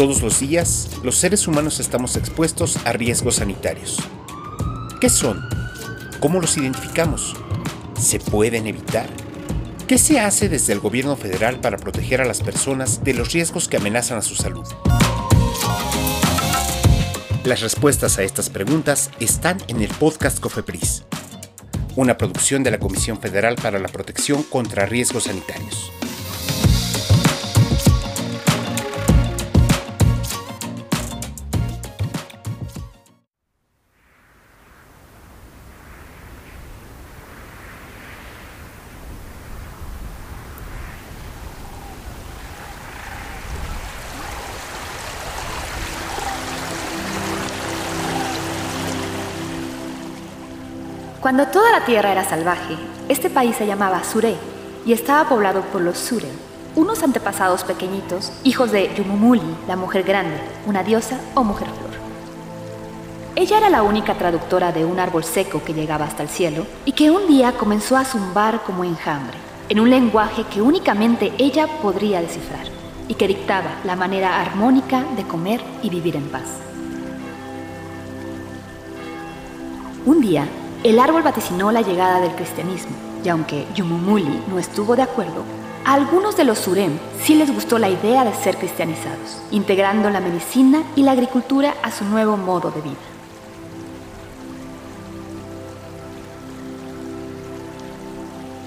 Todos los días, los seres humanos estamos expuestos a riesgos sanitarios. ¿Qué son? ¿Cómo los identificamos? ¿Se pueden evitar? ¿Qué se hace desde el gobierno federal para proteger a las personas de los riesgos que amenazan a su salud? Las respuestas a estas preguntas están en el podcast Cofepris, una producción de la Comisión Federal para la Protección contra Riesgos Sanitarios. Cuando toda la tierra era salvaje, este país se llamaba Suré y estaba poblado por los Surem, unos antepasados pequeñitos, hijos de Yumumuli, la mujer grande, una diosa o mujer flor. Ella era la única traductora de un árbol seco que llegaba hasta el cielo y que un día comenzó a zumbar como enjambre, en un lenguaje que únicamente ella podría descifrar y que dictaba la manera armónica de comer y vivir en paz. Un día, el árbol vaticinó la llegada del cristianismo, y aunque Yumumuli no estuvo de acuerdo, a algunos de los Surem sí les gustó la idea de ser cristianizados, integrando la medicina y la agricultura a su nuevo modo de vida.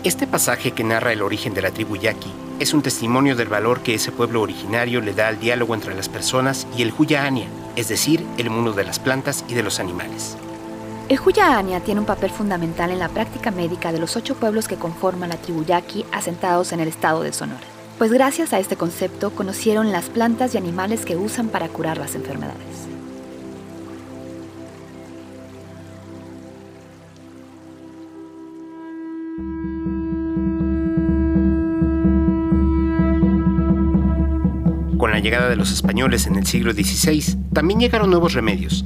Este pasaje que narra el origen de la tribu Yaqui es un testimonio del valor que ese pueblo originario le da al diálogo entre las personas y el Huya Ania, es decir, el mundo de las plantas y de los animales. El Huya tiene un papel fundamental en la práctica médica de los ocho pueblos que conforman la tribu Yaqui asentados en el estado de Sonora, pues gracias a este concepto conocieron las plantas y animales que usan para curar las enfermedades. Con la llegada de los españoles en el siglo XVI, también llegaron nuevos remedios,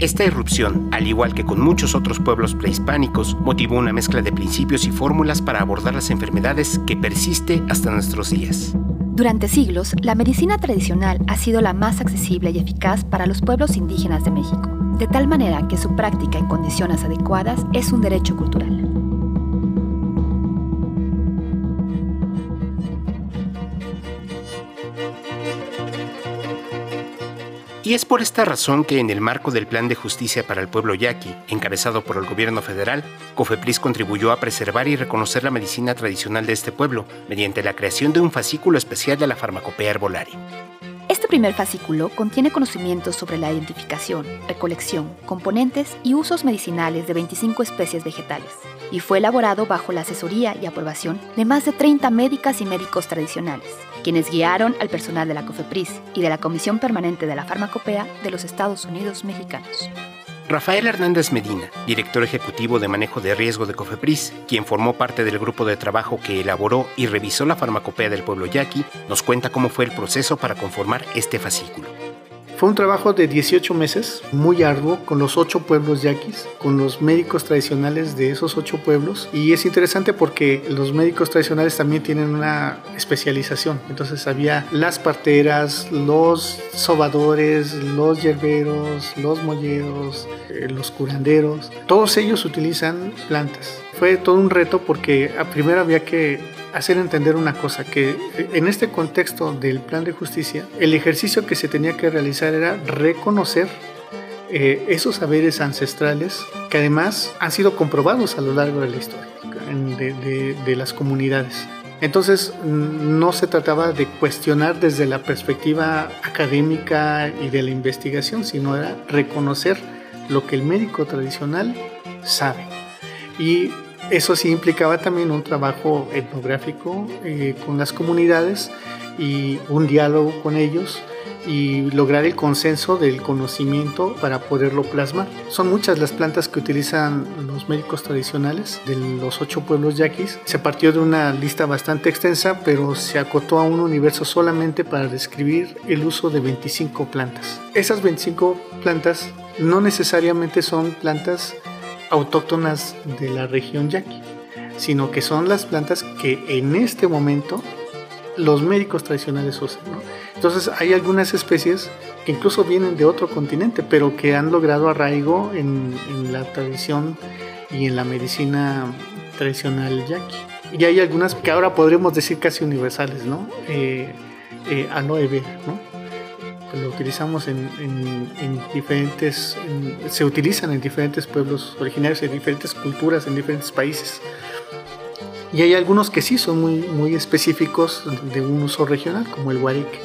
esta irrupción, al igual que con muchos otros pueblos prehispánicos, motivó una mezcla de principios y fórmulas para abordar las enfermedades que persiste hasta nuestros días. Durante siglos, la medicina tradicional ha sido la más accesible y eficaz para los pueblos indígenas de México, de tal manera que su práctica en condiciones adecuadas es un derecho cultural. Y es por esta razón que en el marco del Plan de Justicia para el Pueblo Yaqui, encabezado por el gobierno federal, COFEPRIS contribuyó a preservar y reconocer la medicina tradicional de este pueblo mediante la creación de un fascículo especial de la farmacopea herbolaria. Este primer fascículo contiene conocimientos sobre la identificación, recolección, componentes y usos medicinales de 25 especies vegetales, y fue elaborado bajo la asesoría y aprobación de más de 30 médicas y médicos tradicionales, quienes guiaron al personal de la COFEPRIS y de la Comisión Permanente de la Farmacopea de los Estados Unidos Mexicanos. Rafael Hernández Medina, director ejecutivo de manejo de riesgo de COFEPRIS, quien formó parte del grupo de trabajo que elaboró y revisó la farmacopea del pueblo yaqui, nos cuenta cómo fue el proceso para conformar este fascículo. Fue un trabajo de 18 meses, muy arduo, con los ocho pueblos yaquis, con los médicos tradicionales de esos ocho pueblos. Y es interesante porque los médicos tradicionales también tienen una especialización. Entonces había las parteras, los sobadores, los yerberos, los molleros, eh, los curanderos. Todos ellos utilizan plantas. Fue todo un reto porque primero había que hacer entender una cosa, que en este contexto del plan de justicia, el ejercicio que se tenía que realizar era reconocer eh, esos saberes ancestrales que además han sido comprobados a lo largo de la historia de, de las comunidades. Entonces no se trataba de cuestionar desde la perspectiva académica y de la investigación, sino era reconocer lo que el médico tradicional sabe. Y eso sí implicaba también un trabajo etnográfico eh, con las comunidades y un diálogo con ellos y lograr el consenso del conocimiento para poderlo plasmar. Son muchas las plantas que utilizan los médicos tradicionales de los ocho pueblos yaquis. Se partió de una lista bastante extensa, pero se acotó a un universo solamente para describir el uso de 25 plantas. Esas 25 plantas no necesariamente son plantas autóctonas de la región yaqui, sino que son las plantas que en este momento los médicos tradicionales usan. Entonces hay algunas especies que incluso vienen de otro continente, pero que han logrado arraigo en, la tradición y en la medicina tradicional yaqui. Y hay algunas que ahora podríamos decir casi universales, ¿no? Eh, eh, ¿no? Lo utilizamos en, diferentes, se utilizan en diferentes pueblos originarios, en diferentes culturas, en diferentes países. Y hay algunos que sí son muy, muy específicos de un uso regional, como el guarique.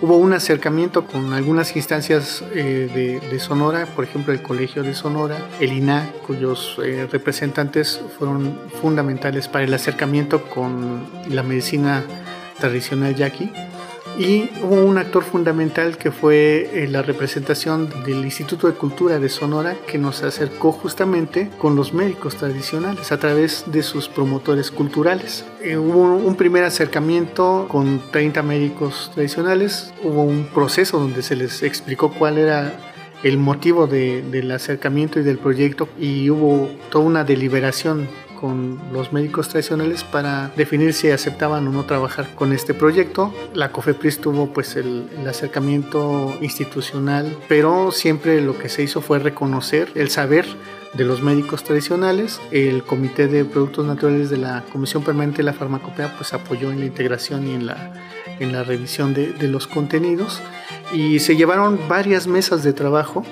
Hubo un acercamiento con algunas instancias eh, de, Sonora, por ejemplo el Colegio de Sonora, el INA, cuyos eh, representantes fueron fundamentales para el acercamiento con la medicina tradicional yaqui y hubo un actor fundamental que fue eh, la representación del Instituto de Cultura de Sonora que nos acercó justamente con los médicos tradicionales a través de sus promotores culturales. Eh, hubo un primer acercamiento con 30 médicos tradicionales, hubo un proceso donde se les explicó cuál era el motivo del acercamiento y del proyecto y hubo toda una deliberación con los médicos tradicionales para definir si aceptaban o no trabajar con este proyecto. La COFEPRIS tuvo pues el, acercamiento institucional, pero siempre lo que se hizo fue reconocer el saber de los médicos tradicionales. El Comité de Productos Naturales de la Comisión Permanente de la Farmacopea pues apoyó en la integración y en la, en la revisión de, de los contenidos y se llevaron varias mesas de trabajo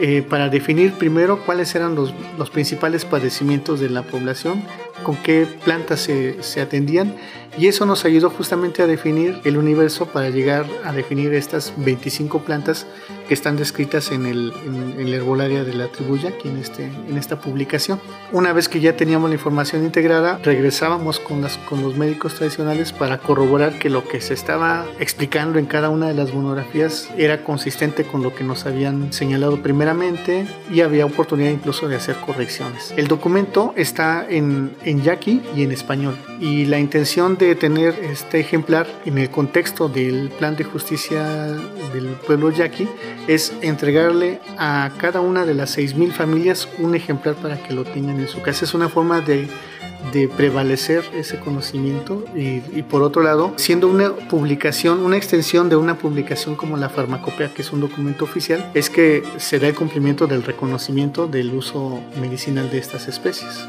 eh, para definir primero cuáles eran los, los, principales padecimientos de la población, con qué plantas se, se atendían y eso nos ayudó justamente a definir el universo para llegar a definir estas 25 plantas que están descritas en el, en, herbolaria de la tribu Yaqui en, este, en esta publicación. Una vez que ya teníamos la información integrada, regresábamos con, las, con los médicos tradicionales para corroborar que lo que se estaba explicando en cada una de las monografías era consistente con lo que nos habían señalado primeramente y había oportunidad incluso de hacer correcciones. El documento está en, en yaqui y en español y la intención de tener este ejemplar en el contexto del plan de justicia del pueblo yaqui es entregarle a cada una de las 6.000 familias un ejemplar para que lo tengan en su casa. Es una forma de, de prevalecer ese conocimiento y, y, por otro lado, siendo una publicación, una extensión de una publicación como la farmacopea, que es un documento oficial, es que se da el cumplimiento del reconocimiento del uso medicinal de estas especies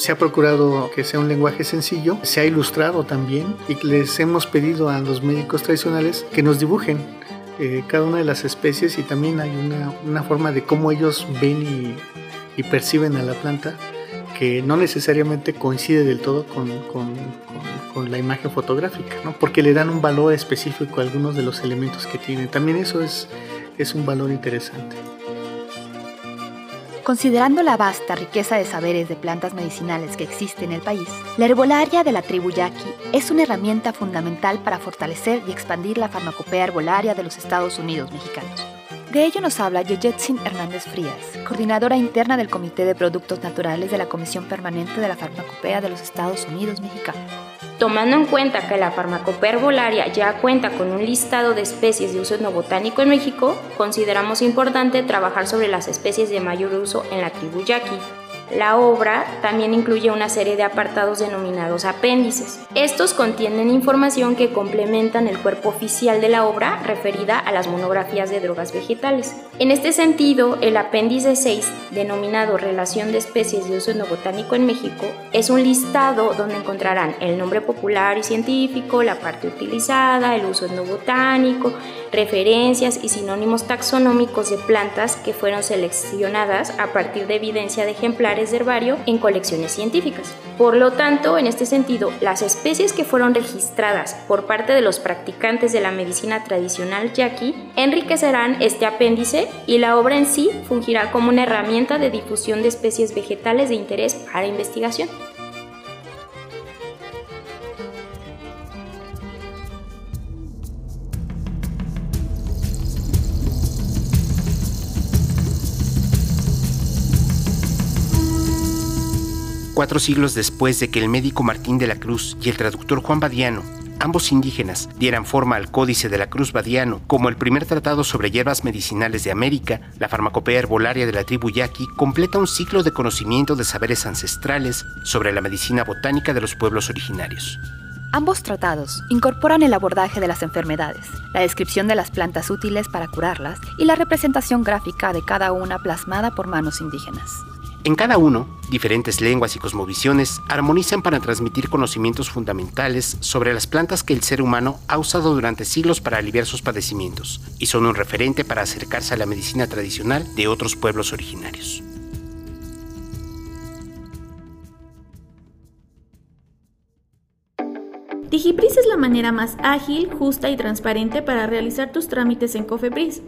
se ha procurado que sea un lenguaje sencillo, se ha ilustrado también y les hemos pedido a los médicos tradicionales que nos dibujen eh, cada una de las especies y también hay una, una forma de cómo ellos ven y, perciben a la planta que no necesariamente coincide del todo con, con, con, la imagen fotográfica, ¿no? porque le dan un valor específico a algunos de los elementos que tiene. También eso es, es un valor interesante. Considerando la vasta riqueza de saberes de plantas medicinales que existe en el país, la herbolaria de la tribu yaqui es una herramienta fundamental para fortalecer y expandir la farmacopea herbolaria de los Estados Unidos mexicanos. De ello nos habla Yeyetsin Hernández Frías, coordinadora interna del Comité de Productos Naturales de la Comisión Permanente de la Farmacopea de los Estados Unidos mexicanos. Tomando en cuenta que la farmacopea herbolaria ya cuenta con un listado de especies de uso etnobotánico en México, consideramos importante trabajar sobre las especies de mayor uso en la tribu yaqui, la obra también incluye una serie de apartados denominados apéndices. Estos contienen información que complementan el cuerpo oficial de la obra referida a las monografías de drogas vegetales. En este sentido, el apéndice 6, denominado Relación de especies de uso botánico en México, es un listado donde encontrarán el nombre popular y científico, la parte utilizada, el uso etnobotánico, referencias y sinónimos taxonómicos de plantas que fueron seleccionadas a partir de evidencia de de herbario en colecciones científicas. Por lo tanto, en este sentido, las especies que fueron registradas por parte de los practicantes de la medicina tradicional yaqui enriquecerán este apéndice y la obra en sí fungirá como una herramienta de difusión de especies vegetales de interés para investigación. Cuatro siglos después de que el médico Martín de la Cruz y el traductor Juan Badiano, ambos indígenas, dieran forma al Códice de la Cruz Badiano como el primer tratado sobre hierbas medicinales de América, la farmacopea herbolaria de la tribu Yaqui completa un ciclo de conocimiento de saberes ancestrales sobre la medicina botánica de los pueblos originarios. Ambos tratados incorporan el abordaje de las enfermedades, la descripción de las plantas útiles para curarlas y la representación gráfica de cada una plasmada por manos indígenas. En cada uno, diferentes lenguas y cosmovisiones armonizan para transmitir conocimientos fundamentales sobre las plantas que el ser humano ha usado durante siglos para aliviar sus padecimientos y son un referente para acercarse a la medicina tradicional de otros pueblos originarios. DigiPris es la manera más ágil, justa y transparente para realizar tus trámites en Cofepris.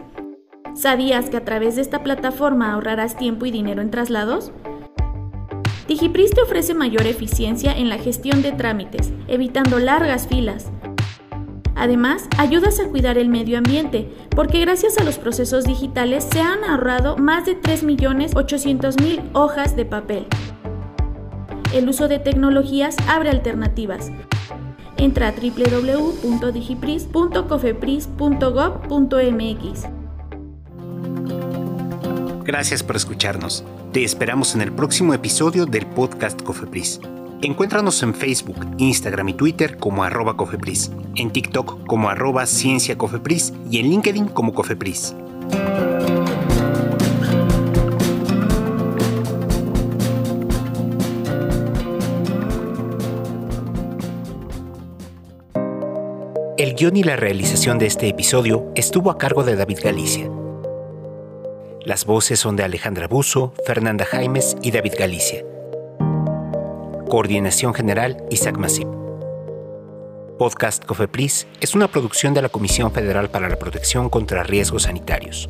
¿Sabías que a través de esta plataforma ahorrarás tiempo y dinero en traslados? DigiPris te ofrece mayor eficiencia en la gestión de trámites, evitando largas filas. Además, ayudas a cuidar el medio ambiente, porque gracias a los procesos digitales se han ahorrado más de 3.800.000 hojas de papel. El uso de tecnologías abre alternativas. Entra a www.digipris.cofepris.gov.mx. Gracias por escucharnos. Te esperamos en el próximo episodio del podcast Cofepris. Encuéntranos en Facebook, Instagram y Twitter como arroba Cofepris, en TikTok como arroba Ciencia y en LinkedIn como Cofepris. El guion y la realización de este episodio estuvo a cargo de David Galicia. Las voces son de Alejandra Buzo, Fernanda Jaimes y David Galicia. Coordinación General Isaac Masip. Podcast Cofepris es una producción de la Comisión Federal para la Protección contra Riesgos Sanitarios.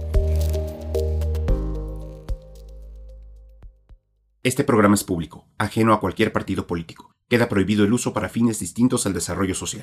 Este programa es público, ajeno a cualquier partido político. Queda prohibido el uso para fines distintos al desarrollo social.